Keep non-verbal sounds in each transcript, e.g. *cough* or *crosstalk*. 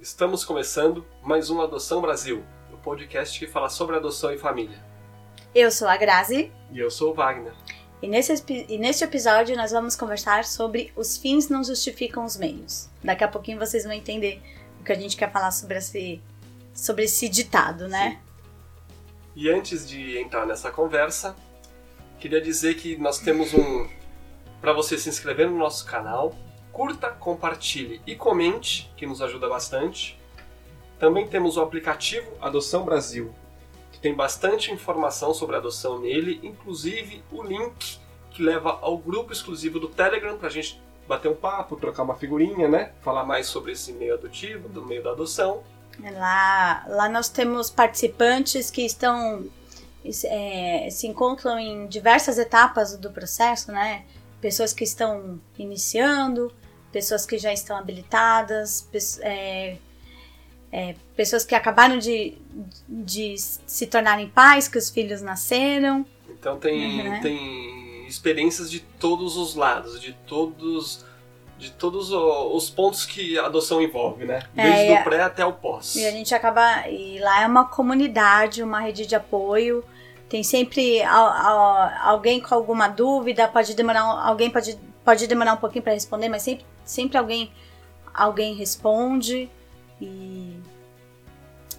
Estamos começando mais um Adoção Brasil, o podcast que fala sobre adoção e família. Eu sou a Grazi E eu sou o Wagner. e nesse, e neste episódio nós vamos conversar sobre os fins não justificam os meios. Daqui a pouquinho vocês vão entender o que a gente quer falar sobre esse, sobre esse ditado, né? E antes de entrar nessa conversa, queria dizer que nós temos um. Para você se inscrever no nosso canal, curta, compartilhe e comente, que nos ajuda bastante. Também temos o aplicativo Adoção Brasil, que tem bastante informação sobre adoção nele, inclusive o link que leva ao grupo exclusivo do Telegram para a gente bater um papo, trocar uma figurinha, né? Falar mais sobre esse meio adotivo, do meio da adoção. Lá, lá nós temos participantes que estão é, se encontram em diversas etapas do processo, né? Pessoas que estão iniciando, pessoas que já estão habilitadas, é, é, pessoas que acabaram de, de se tornarem pais, que os filhos nasceram. Então tem, Uhum. tem experiências de todos os lados, de todos de todos os pontos que a adoção envolve, né? É, Desde a- o pré até o pós. E a gente acaba. E lá é uma comunidade, uma rede de apoio. Tem sempre al- al- alguém com alguma dúvida, pode demorar. Alguém pode, pode demorar um pouquinho para responder, mas sempre, sempre alguém, alguém responde. E,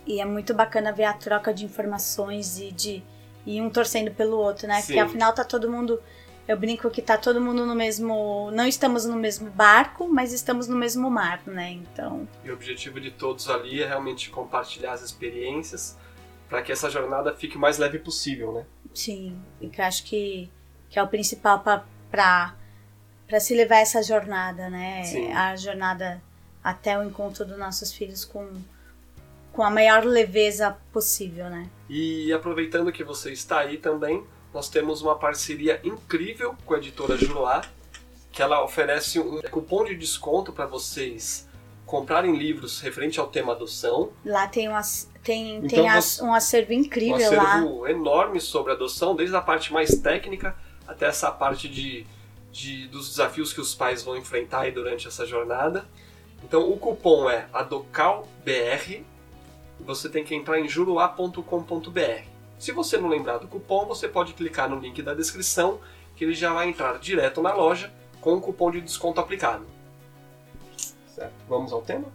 e é muito bacana ver a troca de informações e de e um torcendo pelo outro, né? Sim. Porque afinal tá todo mundo. Eu brinco que tá todo mundo no mesmo. Não estamos no mesmo barco, mas estamos no mesmo mar, né? Então. E o objetivo de todos ali é realmente compartilhar as experiências para que essa jornada fique o mais leve possível, né? Sim, e que eu acho que, que é o principal para se levar essa jornada, né? Sim. A jornada até o encontro dos nossos filhos com, com a maior leveza possível, né? E aproveitando que você está aí também, nós temos uma parceria incrível com a editora Juruá, que ela oferece um cupom de desconto para vocês comprarem livros referente ao tema adoção. Lá tem, um, ac- tem, Então tem um acervo um incrível lá. acervo enorme sobre adoção, desde a parte mais técnica até essa parte de, de- dos desafios que os pais vão enfrentar durante essa jornada. Então o cupom é ADOCALBR e você tem que entrar em juruá.com.br. Se você não lembrar do cupom, você pode clicar no link da descrição que ele já vai entrar direto na loja com o cupom de desconto aplicado. Certo, vamos ao tema?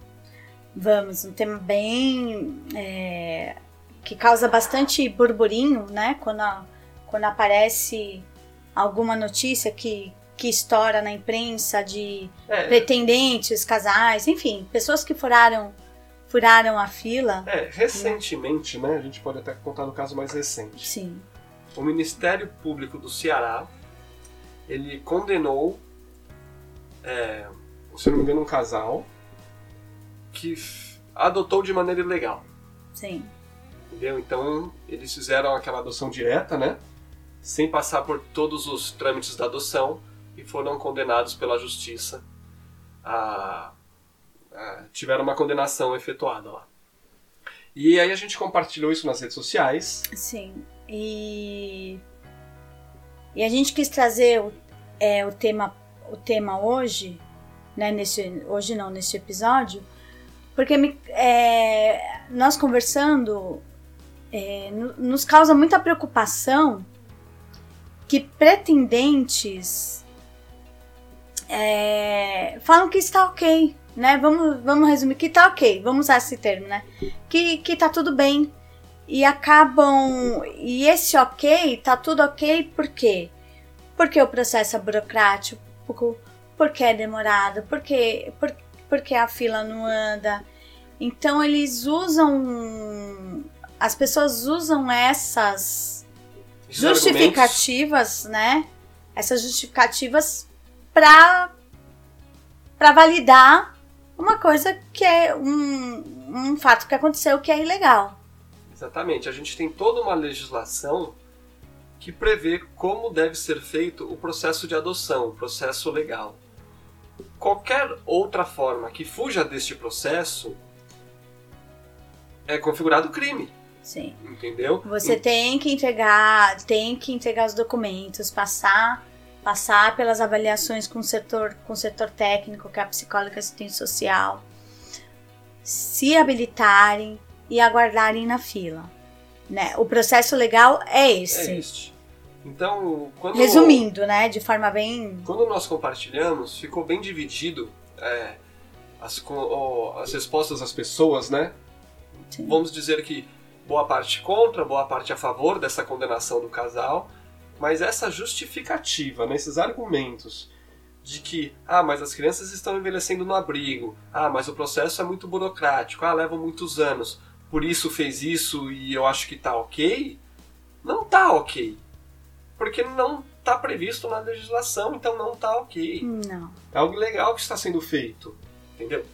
Vamos, um tema bem. é, que causa bastante burburinho, né? Quando, a- quando aparece alguma notícia que, que estoura na imprensa de É, pretendentes, casais, enfim, pessoas que furaram, furaram a fila. é, recentemente, né? A gente pode até contar no caso mais recente. Sim, o Ministério Público do Ceará ele condenou, é, se não me engano, um casal que adotou de maneira ilegal, sim, entendeu? Então eles fizeram aquela adoção direta, né? Sem passar por todos os trâmites da adoção e foram condenados pela justiça. A, a- tiveram uma condenação efetuada lá. E aí a gente compartilhou isso nas redes sociais. sim. E, e a gente quis trazer o, é, o, tema, o tema hoje, né? Nesse, hoje não, nesse episódio, porque me- é, nós conversando é, no- nos causa muita preocupação que pretendentes é, falam que está ok, né? Vamos, vamos resumir que está ok, vamos usar esse termo, né? Que, que tá tudo bem. E acabam. E esse ok, tá tudo ok por quê? Porque o processo é burocrático, porque é demorado, porque, por, porque a fila não anda. Então eles usam. As pessoas usam essas Esses argumentos- justificativas, né? Essas justificativas para para validar uma coisa que é um, um fato que aconteceu que é ilegal. Exatamente. A gente tem toda uma legislação que prevê como deve ser feito o processo de adoção, o processo legal. Qualquer outra forma que fuja deste processo é configurado crime, Sim. entendeu? Você tem que entregar, tem que entregar os documentos, passar passar pelas avaliações com o setor, com o setor técnico, que é a psicóloga assistente social. se habilitarem e aguardarem na fila. Né? O processo legal é esse. É este. Então, quando, Resumindo, né? De forma bem. quando nós compartilhamos, ficou bem dividido é, as, as respostas das pessoas, né? Sim. Vamos dizer que boa parte contra, boa parte a favor dessa condenação do casal, mas essa justificativa, né, esses argumentos de que, ah, mas as crianças estão envelhecendo no abrigo, ah, mas o processo é muito burocrático, ah, leva muitos anos, por isso fez isso e eu acho que tá ok, não tá ok. Porque não tá previsto na legislação, então não tá ok. Não. É algo legal que está sendo feito, entendeu?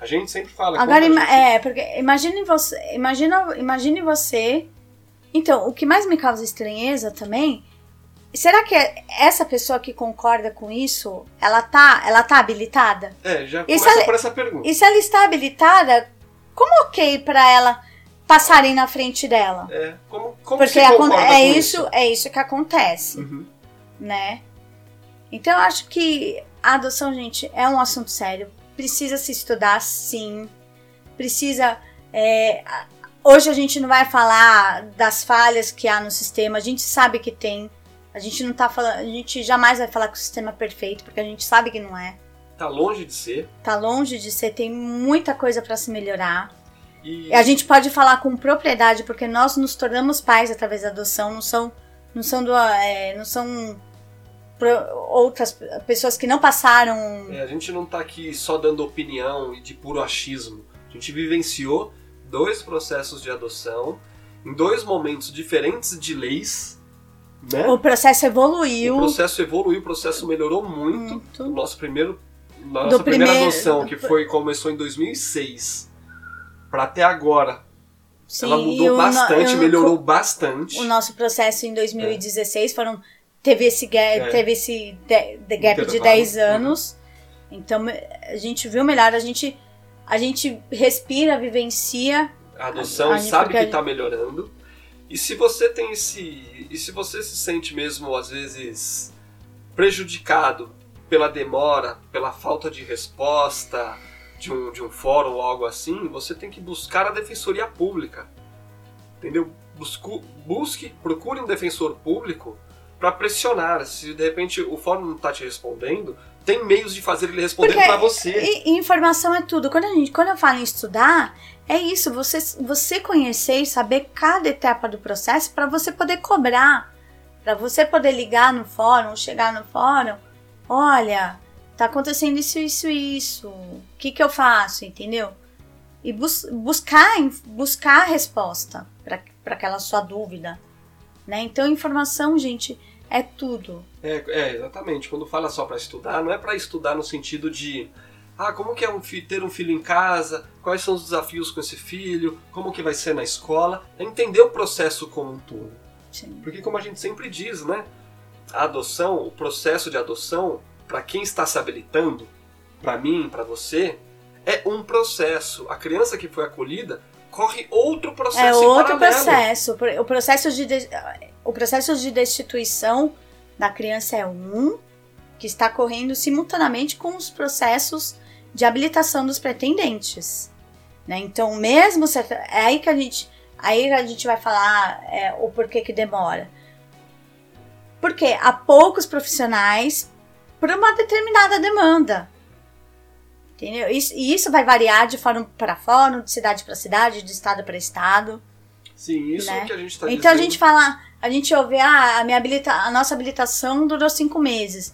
A gente sempre fala... Agora, gente- é, porque imagine você. Imagina, imagine você. Então, o que mais me causa estranheza também. Será que essa pessoa que concorda com isso, ela tá, ela tá habilitada? É, já Isso começa é- por essa pergunta. E se ela está habilitada, como ok pra ela passarem na frente dela? É, como, como Porque concorda é com isso, é isso que acontece, Uhum. né? Então eu acho que a adoção, gente, é um assunto sério. Precisa se estudar, sim. Precisa. é, hoje a gente não vai falar das falhas que há no sistema. A gente sabe que tem. A gente não tá falando. A gente jamais vai falar que o sistema é perfeito, porque a gente sabe que não é. Tá longe de ser. Tá longe de ser, tem muita coisa pra se melhorar. E a gente pode falar com propriedade, porque nós nos tornamos pais através da adoção, não são, não são, do, é, não são outras pessoas que não passaram. é, a gente não tá aqui só dando opinião e de puro achismo. A gente vivenciou dois processos de adoção em dois momentos diferentes de leis, né? O processo O evoluiu. processo evoluiu, o processo melhorou muito. Muito. O nosso primeiro, nossa Do primeira primeiro- adoção, que foi começou em 2006, para até agora, Sim, ela mudou o no- bastante, e o- melhorou bastante. O nosso processo em 2016 foram teve esse gap, É. teve esse de, de gap de Intervalo, 10 uhum. anos. Então a gente viu melhor, a gente a gente respira, vivencia A adoção A gente- sabe que a está melhorando. E se você tem esse. E se você se sente mesmo, às vezes, prejudicado pela demora, pela falta de resposta de um, de um fórum ou algo assim, você tem que buscar a defensoria pública. Entendeu? Buscu, busque, procure um defensor público para pressionar. Se de repente o fórum não está te respondendo, tem meios de fazer ele responder para você. E, informação é tudo. Quando, a gente, quando eu falo em estudar, é isso, você, você conhecer e saber cada etapa do processo para você poder cobrar. Para você poder ligar no fórum, chegar no fórum, olha, tá acontecendo isso, isso, isso. O que, que eu faço, entendeu? E bus, buscar, buscar a resposta para aquela sua dúvida. Né? Então, informação, gente, é tudo. É, é, exatamente. Quando fala só para estudar, não é para estudar no sentido de ah, como que é um ter um filho em casa, quais são os desafios com esse filho, como que vai ser na escola, é entender o processo como um todo. Sim. Porque como a gente sempre diz, né, a adoção, o processo de adoção, para quem está se habilitando, para mim, para você, é um processo. A criança que foi acolhida corre outro processo É outro processo. O processo de- o processo de destituição da criança é um que está correndo simultaneamente com os processos de habilitação dos pretendentes. né? Então, mesmo se- é aí que a gente aí a gente vai falar é, o porquê que demora. Porque há poucos profissionais por uma determinada demanda. Entendeu? Isso- E isso vai variar de fórum para fórum, de cidade para cidade, de estado para estado. Sim, isso Né? que a gente está Então a dizendo. gente fala, a gente ouve, ah, a, minha habilita a nossa habilitação durou cinco meses.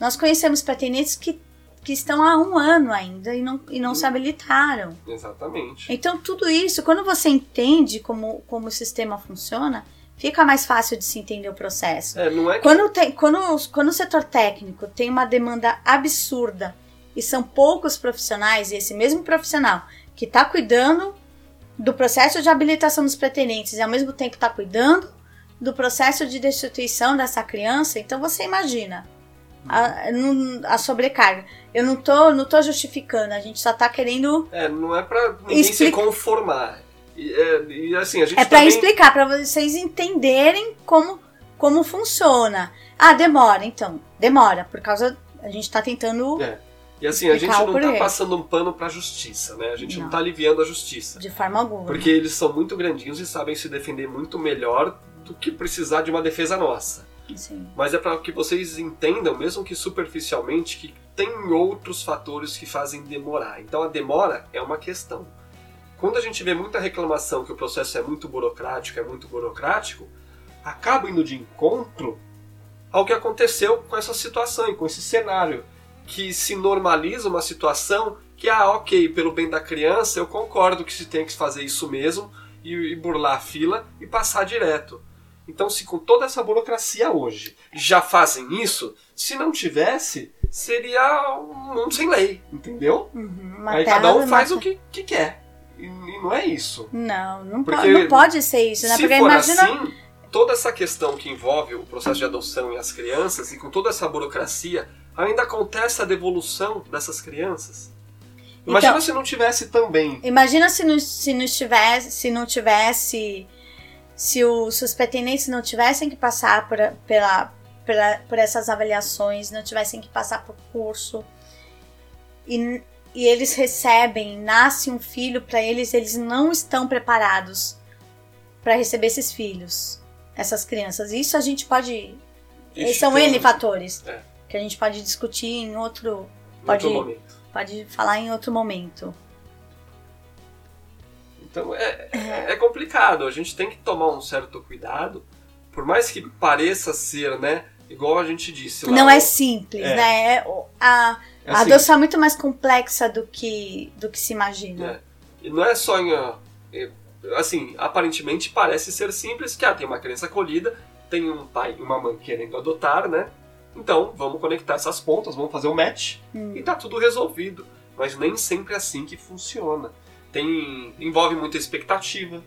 Nós conhecemos pretendentes que, que estão há um ano ainda e não, e não se habilitaram. Exatamente. Então tudo isso, quando você entende como, como o sistema funciona, fica mais fácil de se entender o processo. É, não é que Quando, tem, quando, quando o setor técnico tem uma demanda absurda e são poucos profissionais, e esse mesmo profissional que está cuidando do processo de habilitação dos pretendentes e ao mesmo tempo está cuidando do processo de destituição dessa criança, então você imagina a, não- a sobrecarga. Eu não tô, não tô justificando, a gente só tá querendo. É, não é pra ninguém se Explica- conformar. E, é, e, assim, a gente É para também... explicar, para vocês entenderem como, como funciona. Ah, demora, então. Demora, por causa. A gente tá tentando É. E assim, a gente não tá porquê. passando um pano pra justiça, né? A gente não, Não. tá aliviando a justiça. De forma alguma. Porque eles são muito grandinhos e sabem se defender muito melhor do que precisar de uma defesa nossa. Sim. Mas é para que vocês entendam, mesmo que superficialmente, que tem outros fatores que fazem demorar. Então a demora é uma questão. Quando a gente vê muita reclamação que o processo é muito burocrático, é muito burocrático, acaba indo de encontro ao que aconteceu com essa situação e com esse cenário, que se normaliza uma situação que, ah, ok, pelo bem da criança, eu concordo que se tem que fazer isso mesmo e, e burlar a fila e passar direto. Então, se com toda essa burocracia hoje já fazem isso, se não tivesse, seria um mundo sem lei, entendeu? Uhum. Aí cada um faz te- o que, que quer. E, e não é isso. Não, não, po- Porque não pode ser isso, né? Se Porque for imagina. assim, toda essa questão que envolve o processo de adoção e as crianças, e com toda essa burocracia, ainda acontece a devolução dessas crianças. Imagina Então- se não tivesse também. Imagina se não, se não tivesse, se não tivesse, se os, se os pretendentes não tivessem que passar por, pela, pela, por essas avaliações, não tivessem que passar por curso e, e eles recebem, nasce um filho para eles, eles não estão preparados para receber esses filhos, essas crianças. Isso a gente pode, Ixi, são N fatores É. que a gente pode discutir em outro, em outro pode- momento. pode falar em outro momento. Então é, é complicado, a gente tem que tomar um certo cuidado, por mais que pareça ser, né? Igual a gente disse lá. Não é simples, É. né? É- A, é a assim, adoção é muito mais complexa do que, do que se imagina. É. E não é só em. é, Assim, aparentemente parece ser simples que ah, tem uma criança acolhida, tem um pai e uma mãe querendo adotar, né? Então vamos conectar essas pontas, vamos fazer o match Hum. e tá tudo resolvido. Mas nem sempre é assim que funciona. Tem. envolve muita expectativa,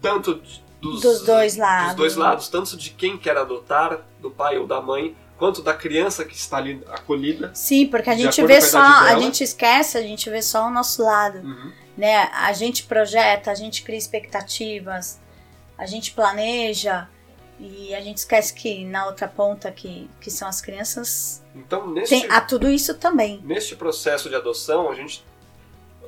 tanto dos, Dos dois lados. dos dois lados, tanto de quem quer adotar, do pai ou da mãe, quanto da criança que está ali acolhida. Sim, porque a gente vê a só, idade a dela. gente esquece, a gente vê só o nosso lado, Uhum. né? A gente projeta, a gente cria expectativas, a gente planeja e a gente esquece que na outra ponta que, que são as crianças Então, neste, tem há tudo isso também. neste processo de adoção, a gente.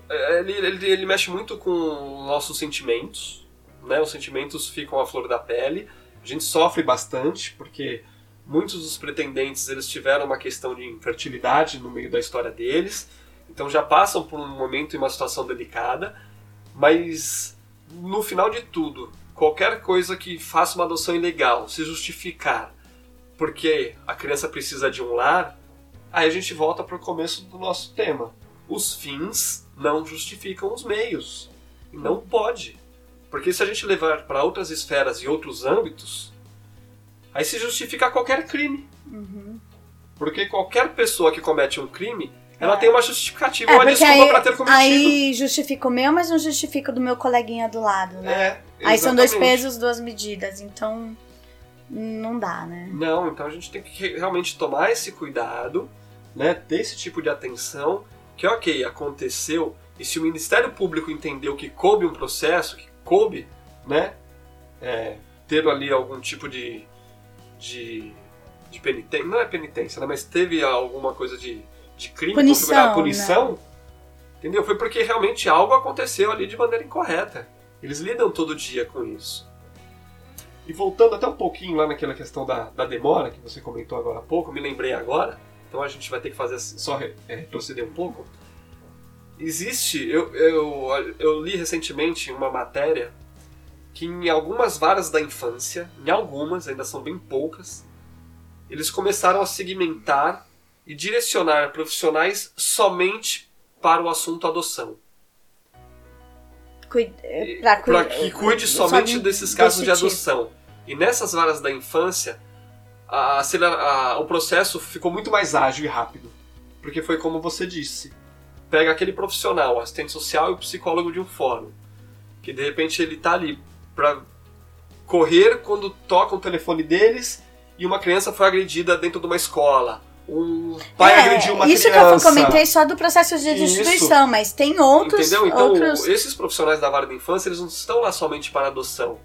Ele, ele, ele mexe muito com nossos sentimentos, né? Os sentimentos ficam à flor da pele. A gente sofre bastante, porque muitos dos pretendentes eles tiveram uma questão de infertilidade no meio da história deles, então já passam por um momento e uma situação delicada, mas no final de tudo, qualquer coisa que faça uma adoção ilegal se justificar porque a criança precisa de um lar, aí a gente volta para o começo do nosso tema. Os fins não justificam os meios. E não pode. Porque se a gente levar para outras esferas e outros âmbitos, aí se justifica qualquer crime. Uhum. Porque qualquer pessoa que comete um crime, ela É. tem uma justificativa, É, uma desculpa aí, para ter cometido. aí justifica o meu, mas não justifica o do meu coleguinha do lado, né? É, Aí são dois pesos, duas medidas, então não dá, né? Não, então a gente tem que realmente tomar esse cuidado, né, ter esse tipo de atenção, que ok, aconteceu, e se o Ministério Público entendeu que coube um processo, que coube, né, é, ter ali algum tipo de, de, de penitência, não é penitência, né, mas teve alguma coisa de, de crime, Punição, punição, entendeu? Foi porque realmente algo aconteceu ali de maneira incorreta. Eles lidam todo dia com isso. E voltando até um pouquinho lá naquela questão da, da demora que você comentou agora há pouco, me lembrei agora, então a gente vai ter que fazer só é, retroceder um pouco. Existe, eu, eu, eu li recentemente uma matéria que em algumas varas da infância, em algumas, ainda são bem poucas, eles começaram a segmentar e direcionar profissionais somente para o assunto adoção. Pra, Para que cuide só somente de- desses casos de tipo. adoção. E nessas varas da infância, a a- o processo ficou muito mais ágil e rápido. Porque foi como você disse. Pega aquele profissional, assistente social e o psicólogo de um fórum. Que de repente ele tá ali para correr quando toca o telefone deles e uma criança foi agredida dentro de uma escola. Um pai É, agrediu uma isso criança. que eu comentei só do processo de Isso. distribuição, mas tem outros, Entendeu? Então, outros esses profissionais da vara da infância, eles não estão lá somente para adoção.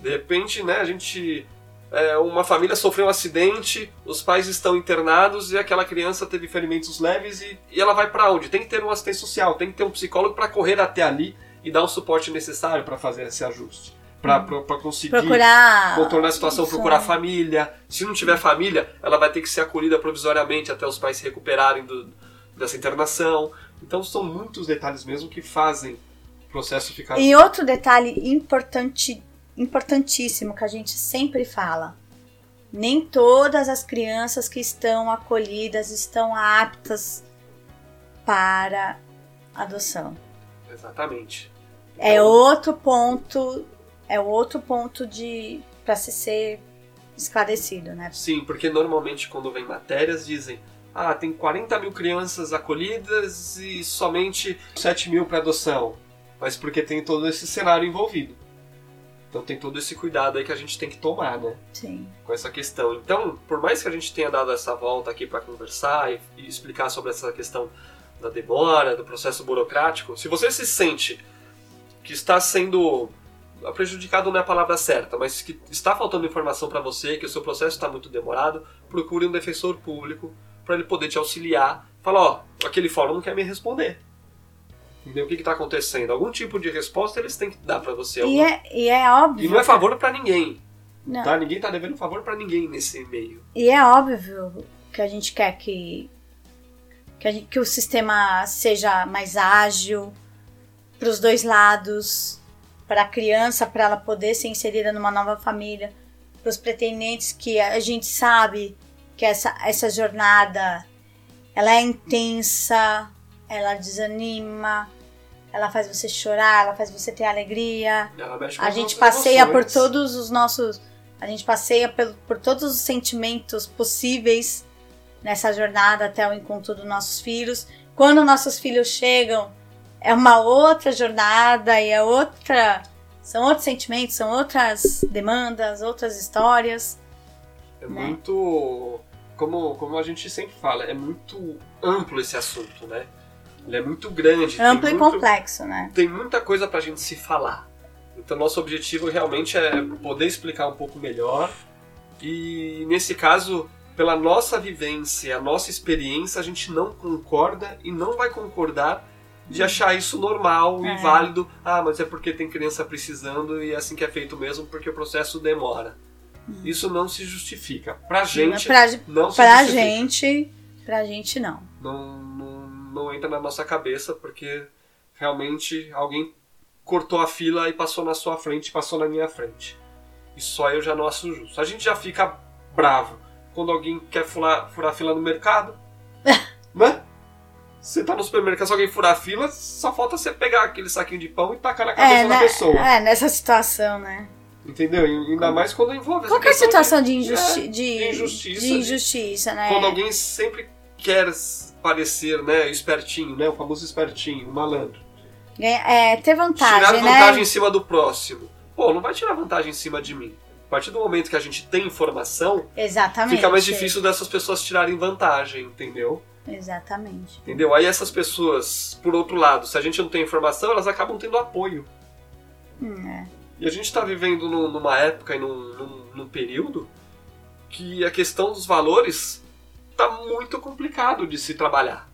De repente, né, a gente é, uma família sofreu um acidente, os pais estão internados e aquela criança teve ferimentos leves e, e ela vai para onde? Tem que ter um assistente social, tem que ter um psicólogo para correr até ali e dar o suporte necessário para fazer esse ajuste. Para Uhum. conseguir Procurar. contornar a situação, Isso. procurar família. Se não tiver família, ela vai ter que ser acolhida provisoriamente até os pais se recuperarem do- dessa internação. Então são muitos detalhes mesmo que fazem o processo ficar. E outro detalhe importante, importantíssimo que a gente sempre fala: nem todas as crianças que estão acolhidas estão aptas para adoção. Exatamente. É Então, outro ponto, é outro ponto de para se ser esclarecido, né? Sim, porque normalmente quando vem matérias dizem ah, tem 40 mil crianças acolhidas e somente 7 mil para adoção. Mas porque tem todo esse cenário envolvido. Então tem todo esse cuidado aí que a gente tem que tomar, né? Sim. com essa questão. Então, por mais que a gente tenha dado essa volta aqui para conversar e, e explicar sobre essa questão da demora, do processo burocrático, se você se sente que está sendo prejudicado não é a palavra certa, mas que está faltando informação para você, que o seu processo está muito demorado, procure um defensor público para ele poder te auxiliar. Fala, ó, aquele fórum não quer me responder. Entendeu? O que está acontecendo? Algum tipo de resposta eles têm que dar para você. E é, e é óbvio. E não é favor para ninguém. Não. Tá? Ninguém tá devendo favor para ninguém nesse meio. E é óbvio que a gente quer que, que, gente- que o sistema seja mais ágil para os dois lados, para a criança, para ela poder ser inserida numa nova família, para os pretendentes que a gente sabe que essa, essa jornada ela é intensa, ela desanima, ela faz você chorar, ela faz você ter alegria. Ela mexe com A gente passeia por emoções. todos os nossos. A gente passeia pelo- por todos os sentimentos possíveis nessa jornada até o encontro dos nossos filhos. Quando nossos filhos chegam, é uma outra jornada e é outra. São outros sentimentos, são outras demandas, outras histórias. É né? muito. Como, como a gente sempre fala, é muito amplo esse assunto, né? Ele é muito grande. Amplo e muito- complexo, né? Tem muita coisa pra gente se falar. Então, nosso objetivo realmente é poder explicar um pouco melhor. E nesse caso, pela nossa vivência, a nossa experiência, a gente não concorda e não vai concordar de achar isso normal É. e válido. Ah, mas é porque tem criança precisando e é assim que é feito mesmo porque o processo demora. Isso não se justifica. Pra gente, pra não se pra justifica. gente, pra gente não. Não, não, entra na nossa cabeça porque realmente alguém cortou a fila e passou na sua frente, passou na minha frente. E só eu já não acho justo. A gente já fica bravo quando alguém quer furar, furar fila no mercado. *laughs* né? Você tá no supermercado, se alguém furar a fila, só falta você pegar aquele saquinho de pão e tacar na cabeça É, da né? pessoa. é, nessa situação, né? Entendeu? E Ainda mais quando envolve essa Qualquer situação de, é, injusti de, de injustiça, de de- injustiça, né? Quando alguém sempre quer parecer, né, espertinho, né, o famoso espertinho, o malandro. Ganha- é, ter vantagem, tirar né? vantagem em cima do próximo. Pô, não vai tirar vantagem em cima de mim. A partir do momento que a gente tem informação, Exatamente. fica mais difícil dessas pessoas tirarem vantagem, entendeu? Exatamente. Entendeu? Aí essas pessoas, por outro lado, se a gente não tem informação, elas acabam tendo apoio. Hum, é. E a gente está vivendo num- numa época e num, num- num período que a questão dos valores tá muito complicado de se trabalhar.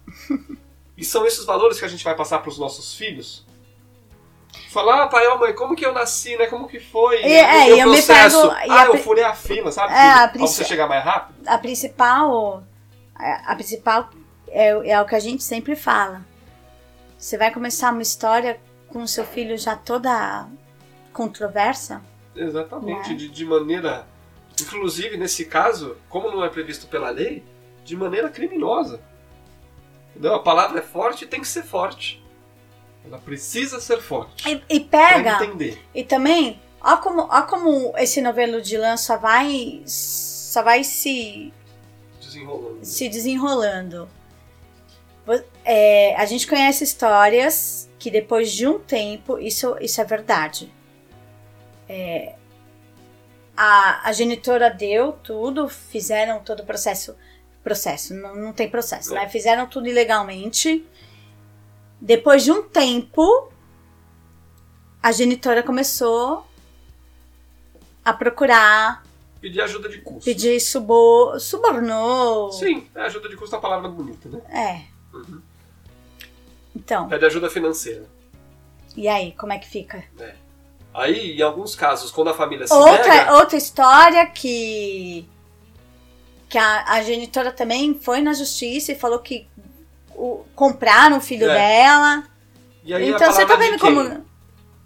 e são esses valores que a gente vai passar para os nossos filhos. Falar, ah, pai, ó, mãe, como que eu nasci, né? Como que foi? E- é, o meu e eu me pego- ah, eu furei a fila, sabe? É, Pra você chegar mais rápido. A principal. A a principal é, é o que a gente sempre fala. Você vai começar uma história com o seu filho já toda controversa? Exatamente, Né? de, de maneira. Inclusive, nesse caso, como não é previsto pela lei, de maneira criminosa. Entendeu? A palavra é forte e tem que ser forte. Ela precisa ser forte. E, e pega. entender. E também, ó como, ó como esse novelo de lã só vai, só vai se, Desenrolando. se desenrolando. É, a gente conhece histórias que depois de um tempo, isso, isso é verdade. É, a, a genitora deu tudo, fizeram todo o processo. Processo, não, não tem processo, É. né? Fizeram tudo ilegalmente. Depois de um tempo, a genitora começou a procurar pedir ajuda de custo. Pedir subo, subornou. Sim, é ajuda de custo é uma palavra bonita, né? É. Uhum. Então, Pede ajuda financeira. e aí, como é que fica? Aí, em alguns casos, quando a família se Outra, nega, outra história que. Que a, a genitora também foi na justiça e falou que o- compraram o filho É. dela. e então você tá vendo como. É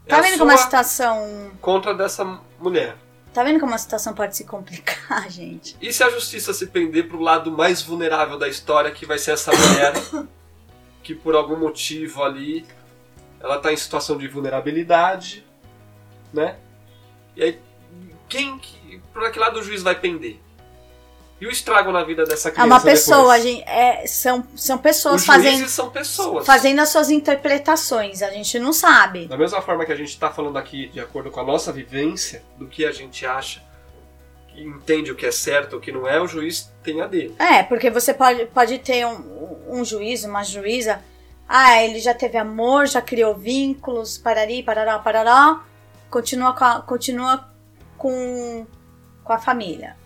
Tá a vendo como a situação. contra dessa mulher. Tá vendo como a situação pode se complicar, *laughs* gente? E se a justiça se pender pro lado mais vulnerável da história, que vai ser essa mulher *coughs* que por algum motivo ali ela tá em situação de vulnerabilidade, né? E aí quem que, pra que lado o juiz vai pender? E o estrago na vida dessa É criança uma pessoa, gente, é, são, são pessoas fazendo, são pessoas. fazendo as suas interpretações. A gente não sabe. Da mesma forma que a gente está falando aqui, de acordo com a nossa vivência, do que a gente acha, entende o que é certo, o que não é, o juiz tem a dele. É, porque você pode, pode ter um, um juiz, uma juíza. Ah, ele já teve amor, já criou vínculos, parari, parará, parará. Continua com a, continua com, com a família.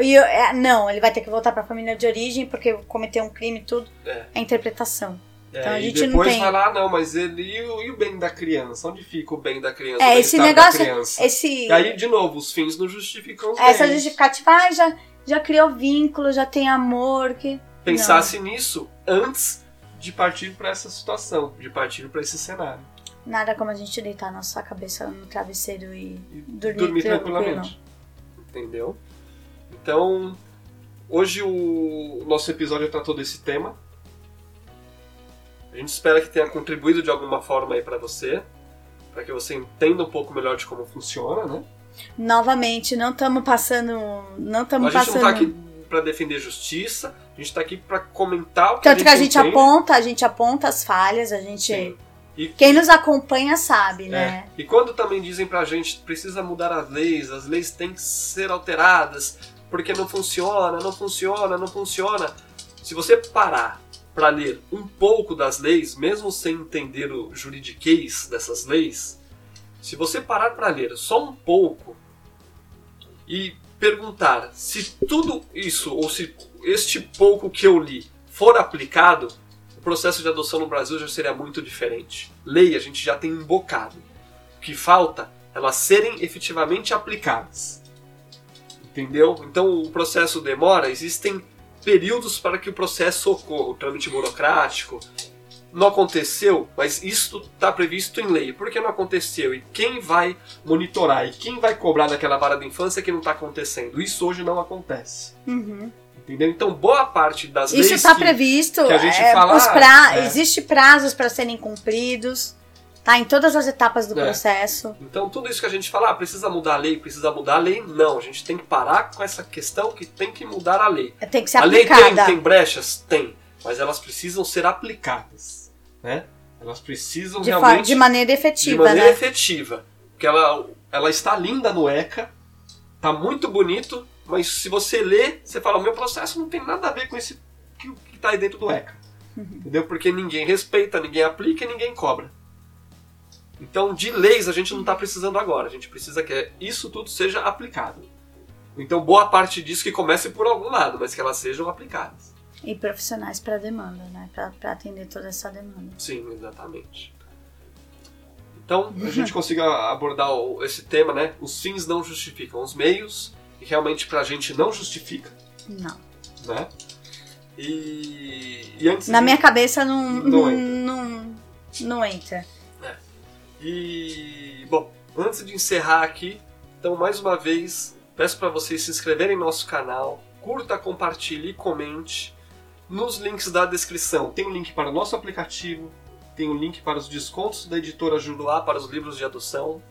E eu- é, não, ele vai ter que voltar para a família de origem porque cometeu um crime e tudo. É. É interpretação. Então, a e gente não depois tem- vai lá, não, mas ele e o, e o bem da criança? Onde fica o bem da criança? É, esse bem-estar da negócio- criança? Esse, E aí, de novo, os fins não justificam os essa bens. justificativa, ah, já, já criou vínculo, já tem amor. Que... Pensasse nisso antes de partir para essa situação, de partir para esse cenário. Nada como a gente deitar nossa cabeça no travesseiro e E dormir, dormir tranquilo. tranquilamente. Entendeu? Então, hoje o nosso episódio tratou desse tema. A gente espera que tenha contribuído de alguma forma aí para você, para que você entenda um pouco melhor de como funciona, né? Novamente, não estamos passando. Não A estamos gente passando. não tá aqui para defender justiça, a gente tá aqui para comentar o que Tanto que a gente entende. aponta, a gente aponta as falhas, a gente. Sim. E, Quem nos acompanha sabe, é, né? e quando também dizem pra gente precisa mudar as leis, as leis têm que ser alteradas, porque não funciona, não funciona, não funciona. Se você parar para ler um pouco das leis, mesmo sem entender o juridiquês dessas leis, se você parar para ler só um pouco e perguntar se tudo isso ou se este pouco que eu li for aplicado, o processo de adoção no Brasil já seria muito diferente. Lei a gente já tem um bocado. O que falta é elas serem efetivamente aplicadas. Entendeu? Então o processo demora, existem períodos para que o processo ocorra, o trâmite burocrático. Não aconteceu, mas isso está previsto em lei. Por que não aconteceu? E quem vai monitorar? E quem vai cobrar daquela vara da infância que não está acontecendo? Isso hoje não acontece. Uhum. Entendeu? Então boa parte das Isso leis está que- previsto. que a gente é, fala, pra... é. Existe prazos para serem cumpridos, tá? Em todas as etapas do É. processo. Então, tudo isso que a gente fala, ah, precisa mudar a lei, precisa mudar a lei, não. A gente tem que parar com essa questão que tem que mudar a lei. Tem que ser a lei tem, aplicada. tem brechas? Tem. Mas elas precisam ser aplicadas. Né? Elas precisam de, realmente de maneira de efetiva, maneira né? efetiva. Porque ela, ela está linda no ECA, tá muito bonito, mas se você lê, você fala, o meu processo não tem nada a ver com esse que, que tá aí dentro do ECA. Entendeu? Porque ninguém respeita, ninguém aplica e ninguém cobra. Então, de leis a gente não está precisando agora. A gente precisa que isso tudo seja aplicado. Então, boa parte disso que comece por algum lado, mas que elas sejam aplicadas. E profissionais para demanda, né? Para atender toda essa demanda. Sim, exatamente. Então, a gente *laughs* consiga abordar esse tema, né? Os fins não justificam os meios, e realmente pra gente não justifica, Não. né? E, e antes Na minha cabeça não, Não não, entra. não, não entra. E, bom, antes de encerrar aqui, então mais uma vez, peço para vocês se inscreverem no nosso canal, curta, compartilhe e comente. Nos links da descrição tem o link para o nosso aplicativo, tem o link para os descontos da editora Juruá para os livros de adoção.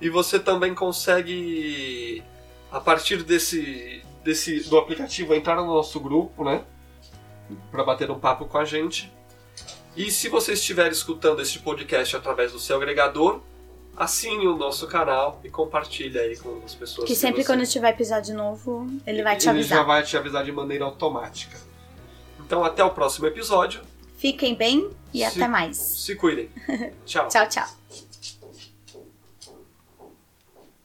E você também consegue, a partir desse, desse do aplicativo, entrar no nosso grupo, né? Para bater um papo com a gente. E se você estiver escutando este podcast através do seu agregador, assine o nosso canal e compartilhe aí com as pessoas. Que sempre você- quando tiver episódio novo, ele vai te Ele já avisar. vai te avisar de maneira automática. Então até o próximo episódio. Fiquem bem e Se- até mais. Se cuidem. *laughs* Tchau. Tchau, tchau.